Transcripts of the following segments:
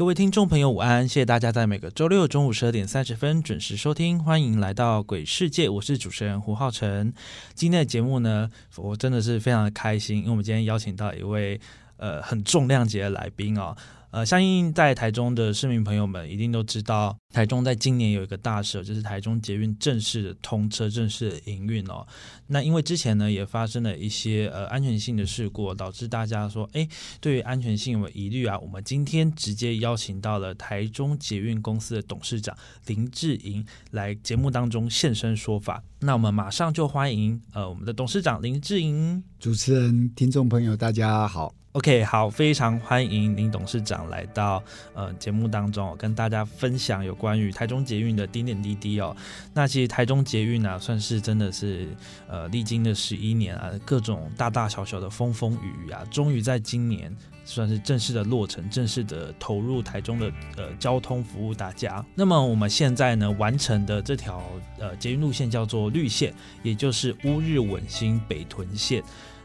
各位听众朋友，午安！谢谢大家在每个周六中午十二点三十分准时收听，欢迎来到鬼世界，我是主持人胡浩辰。今天的节目呢，我真的是非常的开心，因为我们今天邀请到一位呃很重量级的来宾哦。呃，相信在台中的市民朋友们一定都知道，台中在今年有一个大事，就是台中捷运正式的通车、正式的营运哦。那因为之前呢也发生了一些呃安全性的事故，导致大家说，哎，对于安全性有疑虑啊。我们今天直接邀请到了台中捷运公司的董事长林志颖来节目当中现身说法。那我们马上就欢迎呃我们的董事长林志颖。主持人、听众朋友，大家好。OK，好，非常欢迎林董事长来到呃节目当中，跟大家分享有关于台中捷运的点点滴滴哦。那其实台中捷运呢，算是真的是呃历经了十一年啊，各种大大小小的风风雨雨啊，终于在今年算是正式的落成，正式的投入台中的呃交通服务大家。那么我们现在呢完成的这条呃捷运路线叫做绿线，也就是乌日稳新北屯线。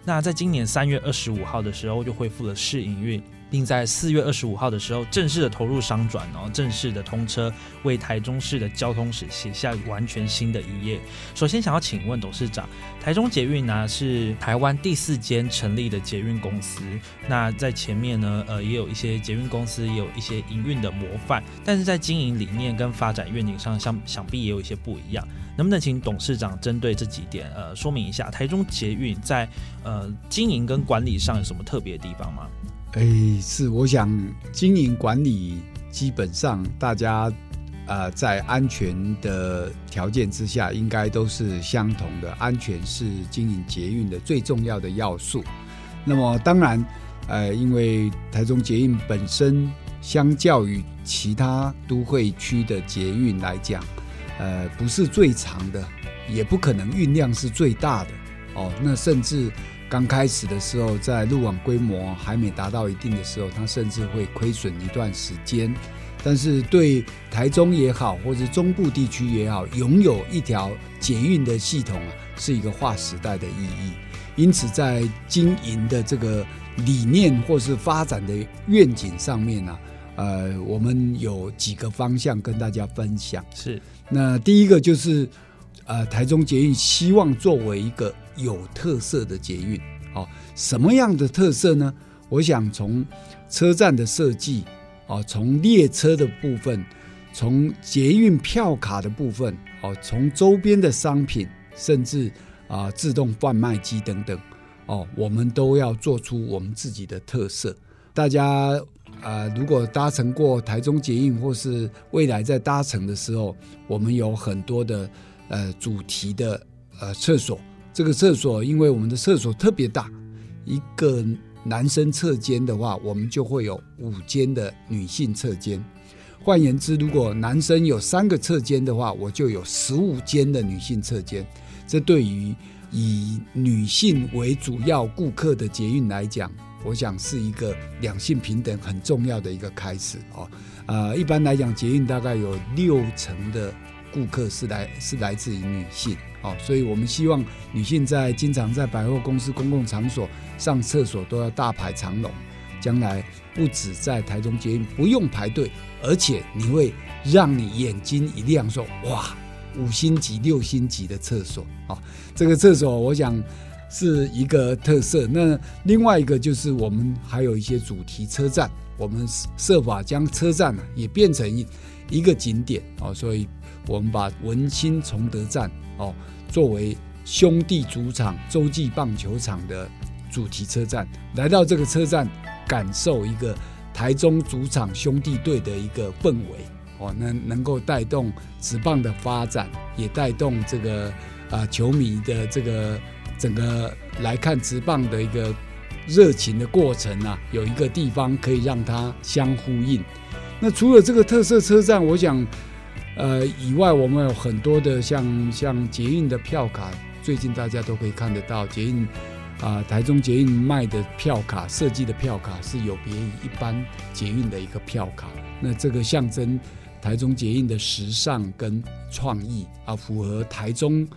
那在今年三月二十五号的时候就恢复了试营运，并在四月二十五号的时候正式的投入商转然后，正式的通车，为台中市的交通史写下完全新的一页。首先想要请问董事长，台中捷运呢是台湾第四间成立的捷运公司，那在前面呢呃也有一些捷运公司也有一些营运的模范，但是在经营理念跟发展愿景上，想想必也有一些不一样。能不能请董事长针对这几点，呃，说明一下台中捷运在呃经营跟管理上有什么特别的地方吗？哎，是，我想经营管理基本上大家呃在安全的条件之下，应该都是相同的。安全是经营捷运的最重要的要素。那么当然，呃，因为台中捷运本身相较于其他都会区的捷运来讲，呃，不是最长的，也不可能运量是最大的哦。那甚至刚开始的时候，在路网规模还没达到一定的时候，它甚至会亏损一段时间。但是对台中也好，或者中部地区也好，拥有一条捷运的系统啊，是一个划时代的意义。因此，在经营的这个理念或是发展的愿景上面呢，呃，我们有几个方向跟大家分享。是。那第一个就是，呃，台中捷运希望作为一个有特色的捷运，哦，什么样的特色呢？我想从车站的设计，哦，从列车的部分，从捷运票卡的部分，哦，从周边的商品，甚至啊自动贩卖机等等，哦，我们都要做出我们自己的特色，大家。啊，如果搭乘过台中捷运，或是未来在搭乘的时候，我们有很多的呃主题的呃厕所。这个厕所，因为我们的厕所特别大，一个男生侧间的话，我们就会有五间的女性侧间。换言之，如果男生有三个侧间的话，我就有十五间的女性侧间。这对于以女性为主要顾客的捷运来讲，我想是一个两性平等很重要的一个开始哦，呃，一般来讲，捷运大概有六成的顾客是来是来自于女性哦，所以我们希望女性在经常在百货公司公共场所上厕所都要大排长龙，将来不止在台中捷运不用排队，而且你会让你眼睛一亮，说哇，五星级、六星级的厕所哦，这个厕所我想。是一个特色。那另外一个就是我们还有一些主题车站，我们设法将车站呢也变成一一个景点哦。所以，我们把文心崇德站哦作为兄弟主场洲际棒球场的主题车站，来到这个车站，感受一个台中主场兄弟队的一个氛围哦，能能够带动职棒的发展，也带动这个啊球迷的这个。整个来看直棒的一个热情的过程啊，有一个地方可以让它相呼应。那除了这个特色车站，我想呃以外，我们有很多的像像捷运的票卡，最近大家都可以看得到，捷运啊、台中捷运卖的票卡设计的票卡是有别于一般捷运的一个票卡，那这个象征台中捷运的时尚跟创意啊，符合台中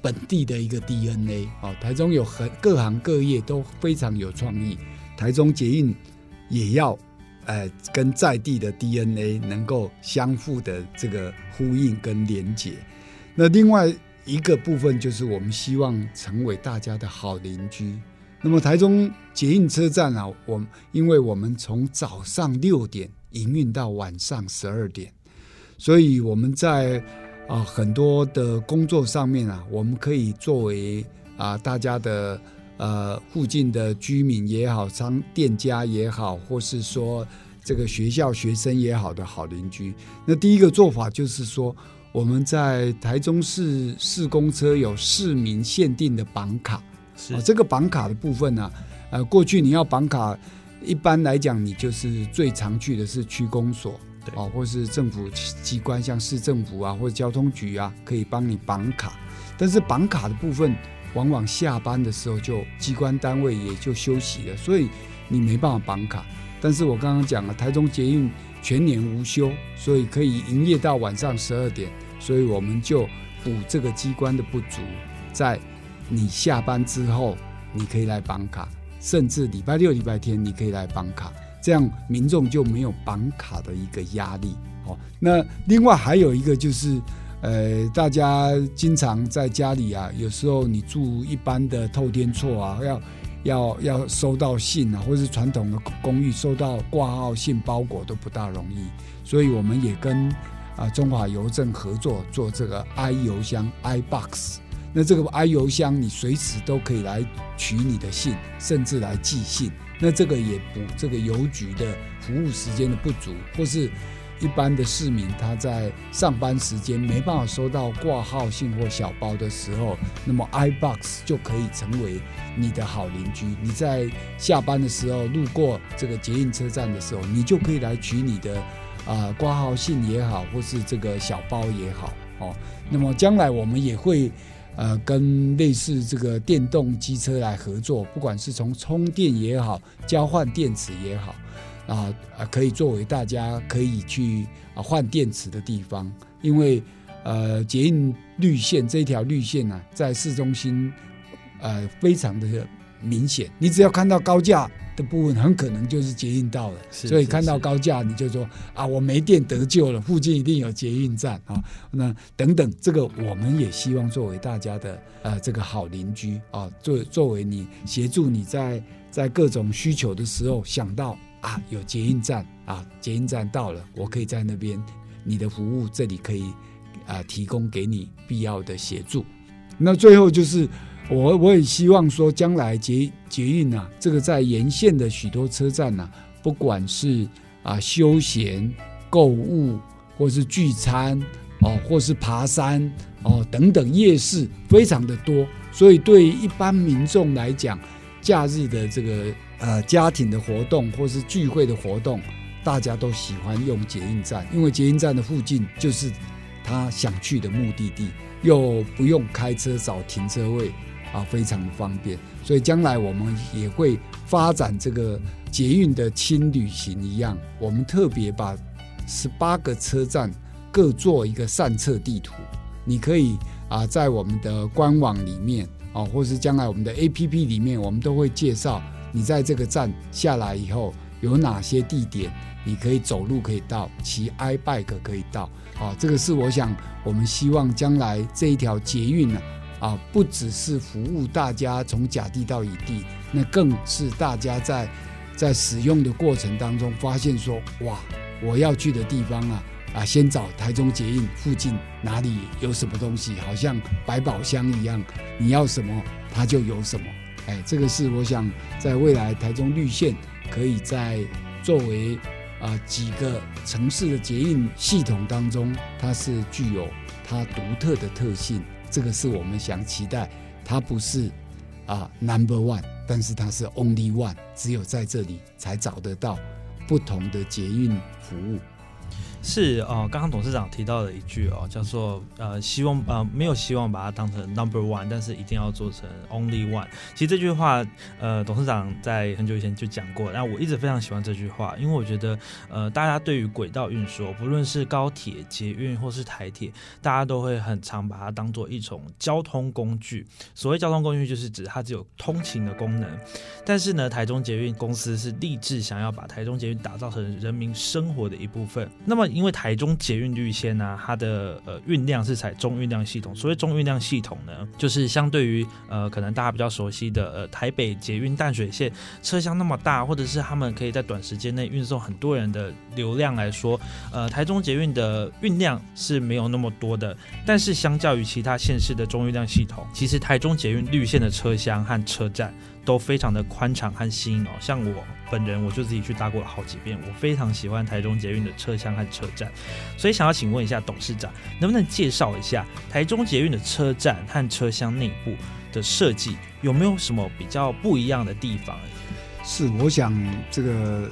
本地的一个 DNA 哦。台中有很各行各业都非常有创意，台中捷运也要呃跟在地的 DNA 能够相互的这个呼应跟连结。那另外一个部分就是我们希望成为大家的好邻居。那么台中捷运车站啊，我因为我们从早上六点营运到晚上十二点，所以我们在啊很多的工作上面啊，我们可以作为啊大家的呃附近的居民也好，商店家也好，或是说这个学校学生也好的好邻居。那第一个做法就是说，我们在台中市市公车有市民限定的绑卡。这个绑卡的部分呢、呃，过去你要绑卡，一般来讲，你就是最常去的是区公所，对哦，或是政府机关，像市政府啊，或者交通局啊，可以帮你绑卡。但是绑卡的部分，往往下班的时候就机关单位也就休息了，所以你没办法绑卡。但是我刚刚讲了，台中捷运全年无休，所以可以营业到晚上十二点，所以我们就补这个机关的不足，在你下班之后，你可以来绑卡，甚至礼拜六、礼拜天你可以来绑卡，这样民众就没有绑卡的一个压力。哦，那另外还有一个就是，呃，大家经常在家里啊，有时候你住一般的透天厝啊，要要要收到信啊，或是传统的公寓收到挂号信包裹都不大容易，所以我们也跟啊中华邮政合作做这个 i 邮箱 iBox。那这个 i 邮箱你随时都可以来取你的信，甚至来寄信。那这个也补这个邮局的服务时间的不足，或是一般的市民他在上班时间没办法收到挂号信或小包的时候，那么 iBox 就可以成为你的好邻居。你在下班的时候路过这个捷运车站的时候，你就可以来取你的啊挂号信也好，或是这个小包也好哦。那么将来我们也会。呃，跟类似这个电动机车来合作，不管是从充电也好，交换电池也好，啊啊，可以作为大家可以去啊换电池的地方。因为呃，捷运绿线这条绿线呢、啊，在市中心呃非常的明显，你只要看到高架的部分，很可能就是捷运到了。所以看到高架，你就说啊，我没电得救了，附近一定有捷运站啊。那等等，这个我们也希望作为大家的呃这个好邻居啊，作作为你协助你在在各种需求的时候想到啊有捷运站啊，捷运站到了，我可以在那边，你的服务这里可以啊提供给你必要的协助。那最后就是我我也希望说，将来捷捷运啊，这个在沿线的许多车站呐、不管是啊休闲、购物，或是聚餐哦，或是爬山哦等等夜市，非常的多。所以对一般民众来讲，假日的这个呃家庭的活动或是聚会的活动，大家都喜欢用捷运站，因为捷运站的附近就是他想去的目的地，又不用开车找停车位啊，非常的方便。所以将来我们也会发展这个捷运的轻旅行一样，我们特别把十八个车站各做一个善策地图，你可以啊在我们的官网里面啊，或是将来我们的 APP 里面，我们都会介绍你在这个站下来以后有哪些地点，你可以走路可以到，骑 i bike 可以到。啊，这个是我想我们希望将来这一条捷运呢，啊，不只是服务大家从甲地到乙地，那更是大家在在使用的过程当中发现说，哇，我要去的地方啊，啊，先找台中捷运附近哪里有什么东西，好像百宝箱一样，你要什么它就有什么。哎，这个是我想在未来台中绿线可以在作为啊、几个城市的捷运系统当中，它是具有它独特的特性。这个是我们想期待，它不是啊 number one，但是它是 only one，只有在这里才找得到不同的捷运服务。是哦，刚刚董事长提到的一句哦，叫做呃，希望呃没有希望把它当成 number one，但是一定要做成 only one。其实这句话呃，董事长在很久以前就讲过，那我一直非常喜欢这句话，因为我觉得呃，大家对于轨道运输，不论是高铁、捷运或是台铁，大家都会很常把它当做一种交通工具。所谓交通工具，就是指它只有通勤的功能。但是呢，台中捷运公司是立志想要把台中捷运打造成人民生活的一部分。那么因为台中捷运绿线呢，它的呃运量是采中运量系统。所谓中运量系统呢，就是相对于呃可能大家比较熟悉的呃台北捷运淡水线车厢那么大，或者是他们可以在短时间内运送很多人的流量来说，呃台中捷运的运量是没有那么多的。但是相较于其他县市的中运量系统，其实台中捷运绿线的车厢和车站都非常的宽敞和新哦。像我。本人我就自己去搭过了好几遍，我非常喜欢台中捷运的车厢和车站，所以想要请问一下董事长，能不能介绍一下台中捷运的车站和车厢内部的设计有没有什么比较不一样的地方？是，我想这个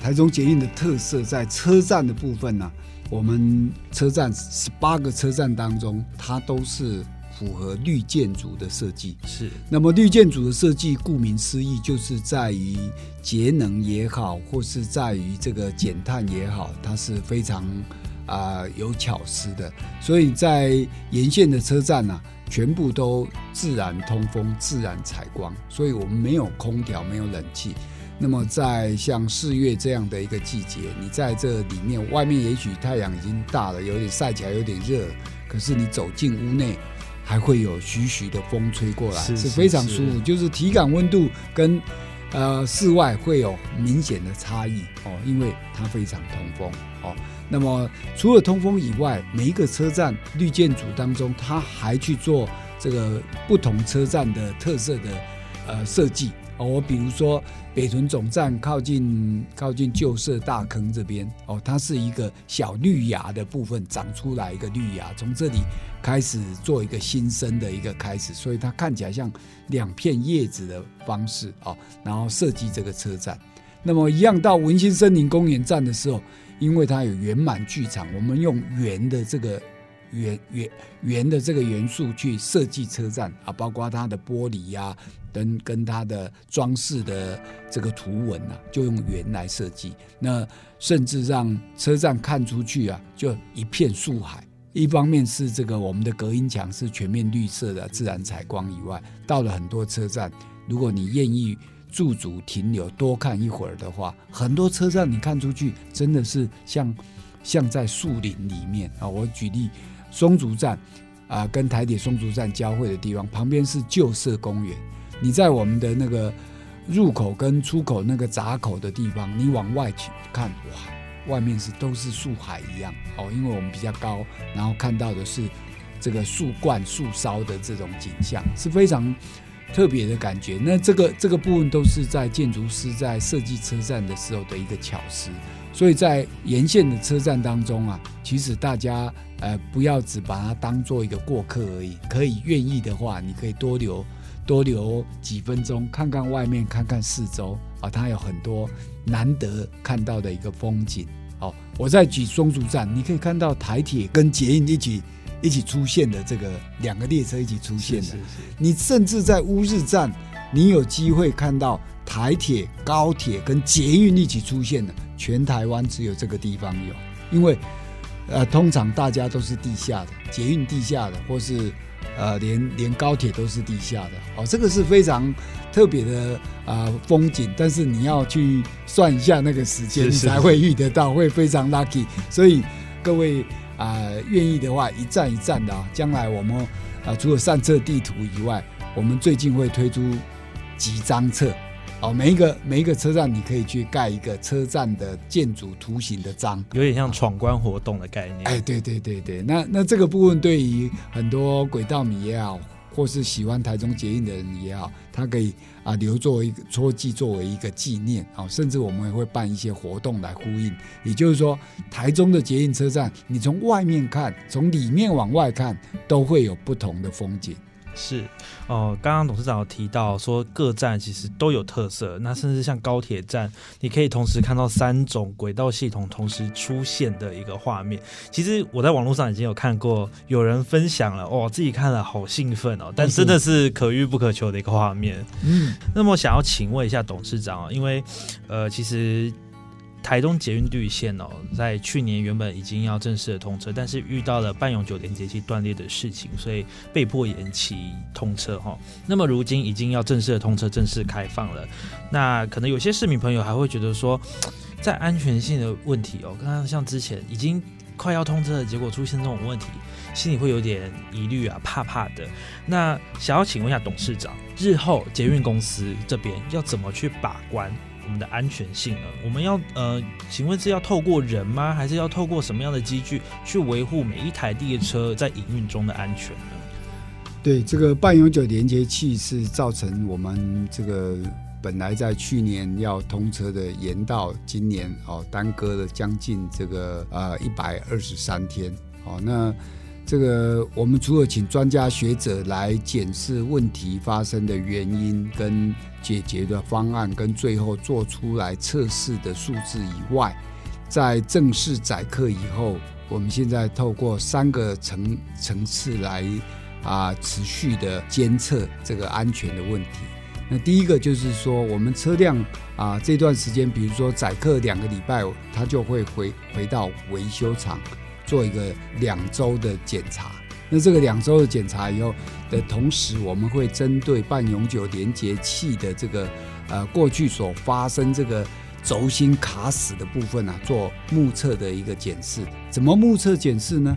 台中捷运的特色在车站的部分呢，我们车站十八个车站当中，它都是。符合绿建筑的设计是，那么绿建筑的设计，顾名思义，就是在于节能也好，或是在于这个减碳也好，它是非常啊有巧思的。所以在沿线的车站呢，全部都自然通风、自然采光，所以我们没有空调、没有冷气。那么在像四月这样的一个季节，你在这里面，外面也许太阳已经大了，有点晒起来有点热，可是你走进屋内。还会有徐徐的风吹过来，是非常舒服。就是体感温度跟呃室外会有明显的差异哦，因为它非常通风哦。那么除了通风以外，每一个车站绿建筑当中，它还去做这个不同车站的特色的呃设计。哦，我比如说北屯总站靠近靠近旧社大坑这边，哦，它是一个小绿芽的部分长出来一个绿芽，从这里开始做一个新生的一个开始，所以它看起来像两片叶子的方式，哦，然后设计这个车站。那么一样到文心森林公园站的时候，因为它有圆满剧场，我们用圆的这个。圆圆圆的这个元素去设计车站啊，包括它的玻璃呀，跟跟它的装饰的这个图文啊，就用圆来设计。那甚至让车站看出去啊，就一片树海。一方面是这个我们的隔音墙是全面绿色的自然采光以外，到了很多车站，如果你愿意驻足停留多看一会儿的话，很多车站你看出去真的是像像在树林里面啊。我举例。松竹站啊，跟台铁松竹站交汇的地方，旁边是旧社公园。你在我们的那个入口跟出口那个闸口的地方，你往外去看，哇，外面是都是树海一样哦。因为我们比较高，然后看到的是这个树冠、树梢的这种景象，是非常特别的感觉。那这个这个部分都是在建筑师在设计车站的时候的一个巧思。所以在沿线的车站当中啊，其实大家呃不要只把它当做一个过客而已，可以愿意的话，你可以多留多留几分钟，看看外面，看看四周啊，它有很多难得看到的一个风景。好，我在举松竹站，你可以看到台铁跟捷运一起一起出现的这个两个列车一起出现的，你甚至在乌日站，你有机会看到台铁、高铁跟捷运一起出现的。全台湾只有这个地方有，因为，呃，通常大家都是地下的，捷运地下的，或是，呃，连连高铁都是地下的。哦，这个是非常特别的啊风景，但是你要去算一下那个时间你才会遇得到，会非常 lucky。所以各位啊，愿意的话，一站一站的啊，将来我们啊，除了上册地图以外，我们最近会推出几张册。哦，每一个每一个车站，你可以去盖一个车站的建筑图形的章，有点像闯关活动的概念。哎，对对对对，那那这个部分对于很多轨道迷也好，或是喜欢台中捷运的人也好，他可以啊留作一个戳记，作为一个纪念。哦，甚至我们也会办一些活动来呼应。也就是说，台中的捷运车站，你从外面看，从里面往外看，都会有不同的风景。是哦，刚刚董事长有提到说各站其实都有特色，那甚至像高铁站，你可以同时看到三种轨道系统同时出现的一个画面。其实我在网络上已经有看过有人分享了，哦，自己看了好兴奋哦，但真的是可遇不可求的一个画面。嗯，那么想要请问一下董事长啊，因为呃，其实。台东捷运绿线哦，在去年原本已经要正式的通车，但是遇到了半永久连接器断裂的事情，所以被迫延期通车哈。那么如今已经要正式的通车，正式开放了。那可能有些市民朋友还会觉得说，在安全性的问题哦，刚刚像之前已经快要通车的结果出现这种问题，心里会有点疑虑啊，怕怕的。那想要请问一下董事长，日后捷运公司这边要怎么去把关？我们的安全性呢？我们要呃，请问是要透过人吗？还是要透过什么样的机具去维护每一台列车在营运中的安全呢？对，这个半永久连接器是造成我们这个本来在去年要通车的延到今年哦，耽搁了将近这个呃一百二十三天哦，那。这个我们除了请专家学者来检视问题发生的原因跟解决的方案，跟最后做出来测试的数字以外，在正式载客以后，我们现在透过三个层层次来啊持续的监测这个安全的问题。那第一个就是说，我们车辆啊这段时间，比如说载客两个礼拜，它就会回回到维修厂。做一个两周的检查，那这个两周的检查以后的同时，我们会针对半永久连接器的这个呃过去所发生这个轴心卡死的部分啊，做目测的一个检视。怎么目测检视呢？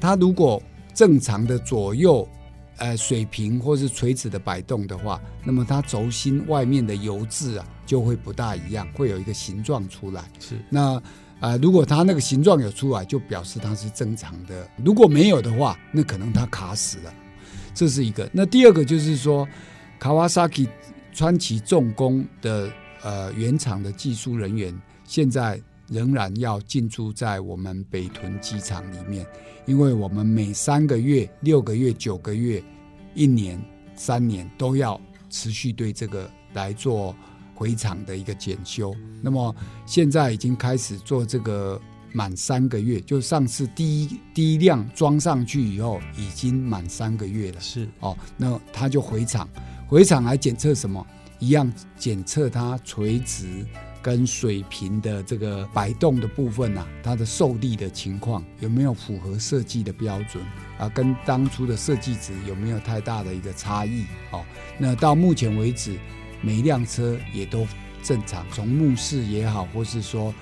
它如果正常的左右呃水平或是垂直的摆动的话，那么它轴心外面的油渍啊就会不大一样，会有一个形状出来。是那。啊，如果它那个形状有出来，就表示它是正常的；如果没有的话，那可能它卡死了。这是一个。那第二个就是说，卡瓦萨基川崎重工的呃原厂的技术人员，现在仍然要进驻在我们北屯机场里面，因为我们每三个月、六个月、九个月、一年、三年都要持续对这个来做。回厂的一个检修，那么现在已经开始做这个满三个月，就上次第一第一辆装上去以后，已经满三个月了。是哦，那他就回厂，回厂来检测什么？一样检测它垂直跟水平的这个摆动的部分呐，它的受力的情况有没有符合设计的标准啊？跟当初的设计值有没有太大的一个差异？哦，那到目前为止。每一辆车也都正常，从目视也好，或是说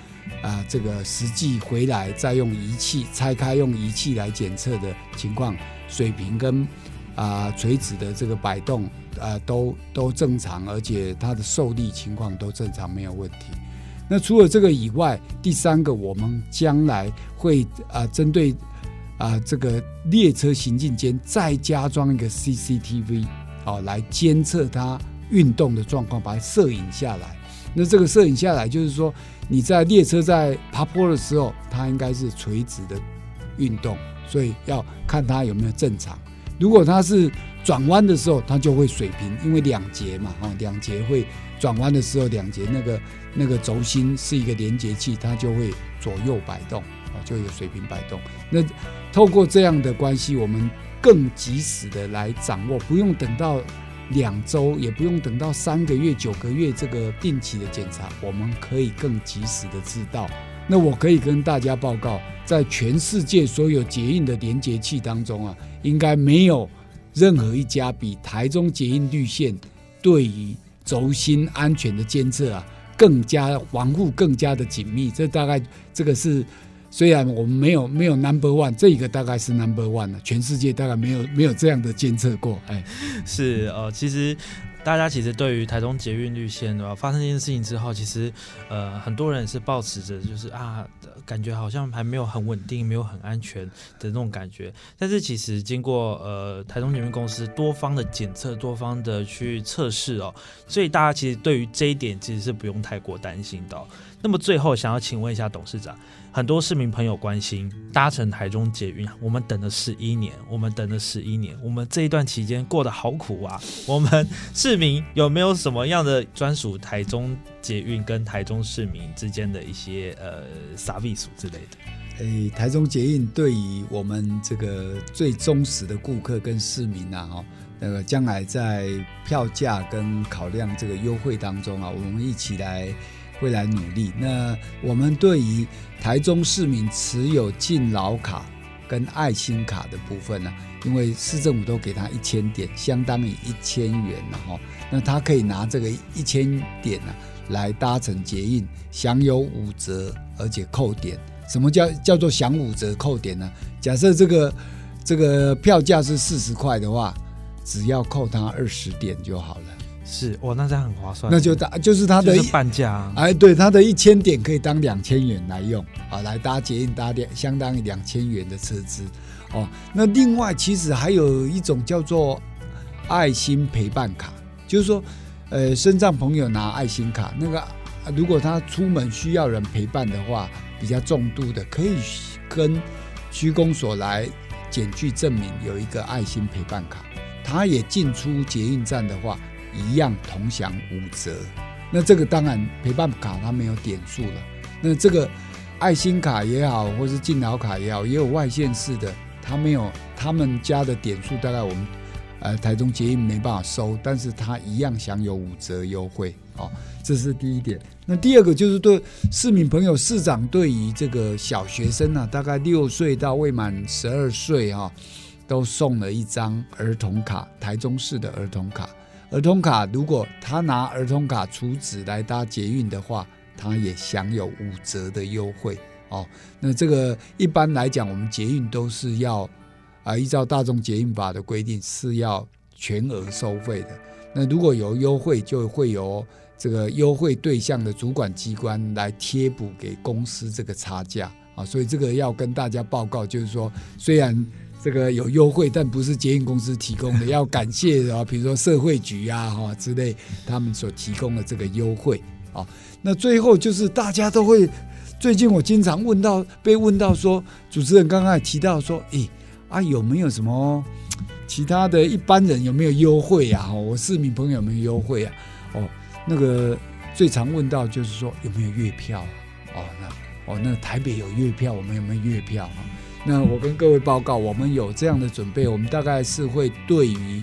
啊，这个实际回来再用仪器拆开，用仪器来检测的情况，水平跟啊垂直的这个摆动啊都都正常，而且它的受力情况都正常，没有问题。那除了这个以外，第三个我们将来会啊针对啊这个列车行进间再加装一个 CCTV 哦，来监测它。运动的状况，把它摄影下来。那这个摄影下来，就是说你在列车在爬坡的时候，它应该是垂直的运动，所以要看它有没有正常。如果它是转弯的时候，它就会水平，因为两节嘛，哦，两节会转弯的时候，两节那个那个轴心是一个连接器，它就会左右摆动，啊，就有水平摆动。那透过这样的关系，我们更及时的来掌握，不用等到。两周也不用等到三个月、九个月这个定期的检查，我们可以更及时的知道。那我可以跟大家报告，在全世界所有捷运的连接器当中啊，应该没有任何一家比台中捷运绿线对于轴心安全的监测啊更加防护更加的紧密。这大概这个是。虽然我们没有没有 number one，这一个大概是 number one 了，全世界大概没有没有这样的监测过。哎，是呃，其实大家其实对于台中捷运绿线的发生这件事情之后，其实呃很多人是抱持着就是啊，感觉好像还没有很稳定，没有很安全的那种感觉。但是其实经过呃台中捷运公司多方的检测、多方的去测试哦，所以大家其实对于这一点其实是不用太过担心的。那么最后想要请问一下董事长。很多市民朋友关心搭乘台中捷运，我们等了十一年，我们等了十一年，我们这一段期间过得好苦啊！我们市民有没有什么样的专属台中捷运跟台中市民之间的一些呃傻逼数之类的？诶，台中捷运对于我们这个最忠实的顾客跟市民啊，哈，那个将来在票价跟考量这个优惠当中啊，我们一起来。会来努力。那我们对于台中市民持有敬老卡跟爱心卡的部分呢，因为市政府都给他一千点，相当于一千元了哈。那他可以拿这个一千点呢来搭乘捷运，享有五折，而且扣点。什么叫叫做享五折扣点呢？假设这个这个票价是四十块的话，只要扣他二十点就好了。是哇，那这样很划算。那就搭就是它的半价，哎，对，它的一千点可以当两千元来用啊，来搭捷运搭点，相当于两千元的车资哦。那另外其实还有一种叫做爱心陪伴卡，就是说，呃，身障朋友拿爱心卡，那个如果他出门需要人陪伴的话，比较重度的，可以跟区公所来检具证明有一个爱心陪伴卡，他也进出捷运站的话。一样同享五折，那这个当然陪伴卡它没有点数了。那这个爱心卡也好，或是敬老卡也好，也有外线式的，它没有他们家的点数，大概我们呃台中捷运没办法收，但是它一样享有五折优惠。哦，这是第一点。那第二个就是对市民朋友、市长对于这个小学生呢，大概六岁到未满十二岁哈，都送了一张儿童卡，台中市的儿童卡。儿童卡，如果他拿儿童卡储值来搭捷运的话，他也享有五折的优惠哦。那这个一般来讲，我们捷运都是要啊，依照大众捷运法的规定是要全额收费的。那如果有优惠，就会有这个优惠对象的主管机关来贴补给公司这个差价啊。所以这个要跟大家报告，就是说虽然。这个有优惠，但不是捷运公司提供的，要感谢啊，比如说社会局啊哈之类，他们所提供的这个优惠啊。那最后就是大家都会，最近我经常问到，被问到说，主持人刚刚提到说，诶啊有没有什么其他的一般人有没有优惠呀？我市民朋友有没有优惠啊？哦，那个最常问到就是说有没有月票？哦，那哦那台北有月票，我们有没有月票啊？那我跟各位报告，我们有这样的准备，我们大概是会对于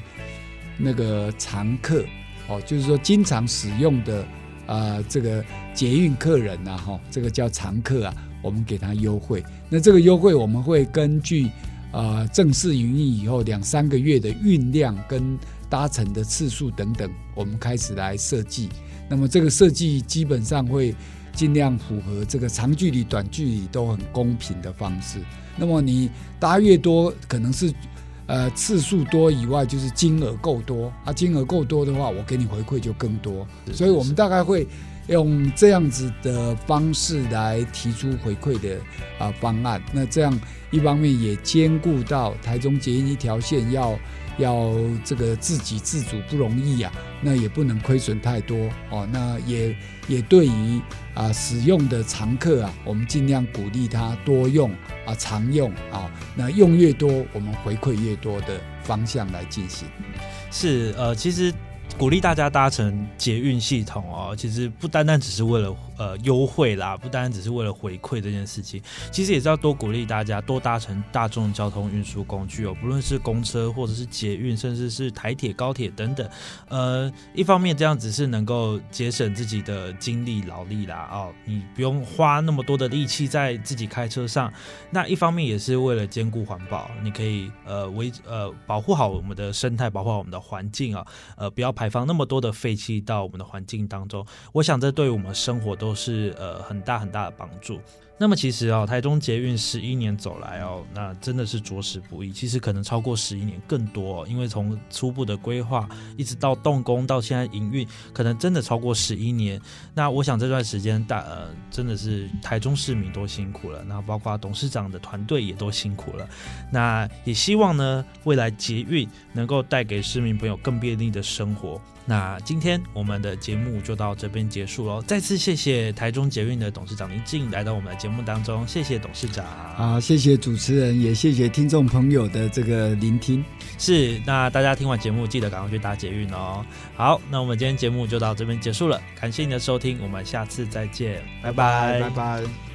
那个常客哦，就是说经常使用的啊这个捷运客人呐，哈，这个叫常客啊，我们给他优惠。那这个优惠我们会根据啊正式营运以后两三个月的运量跟搭乘的次数等等，我们开始来设计。那么这个设计基本上会尽量符合这个长距离、短距离都很公平的方式。那么你搭越多，可能是，呃，次数多以外，就是金额够多啊。金额够多的话，我给你回馈就更多。所以我们大概会用这样子的方式来提出回馈的啊方案。那这样一方面也兼顾到台中捷运一条线要。要这个自给自足不容易啊，那也不能亏损太多哦。那也也对于啊使用的常客啊，我们尽量鼓励他多用啊，常用啊。那用越多，我们回馈越多的方向来进行。是呃，其实。鼓励大家搭乘捷运系统哦，其实不单单只是为了呃优惠啦，不单单只是为了回馈这件事情，其实也是要多鼓励大家多搭乘大众交通运输工具哦，不论是公车或者是捷运，甚至是台铁、高铁等等。呃，一方面这样子是能够节省自己的精力劳力啦，哦，你不用花那么多的力气在自己开车上。那一方面也是为了兼顾环保，你可以呃维呃保护好我们的生态，保护好我们的环境啊，呃不要排。放那么多的废气到我们的环境当中，我想这对我们生活都都是呃很大很大的帮助。那么其实哦，台中捷运十一年走来哦，那真的是着实不易。其实可能超过十一年更多，因为从初步的规划一直到动工到现在营运，可能真的超过十一年。那我想这段时间大呃真的是台中市民都辛苦了，那包括董事长的团队也都辛苦了。那也希望呢，未来捷运能够带给市民朋友更便利的生活。那今天我们的节目就到这边结束喽。再次谢谢台中捷运的董事长林静来到我们的节目当中，谢谢董事长。好，谢谢主持人，也谢谢听众朋友的这个聆听。是，那大家听完节目记得赶快去搭捷运哦。好，那我们今天节目就到这边结束了，感谢你的收听，我们下次再见，拜拜，拜拜。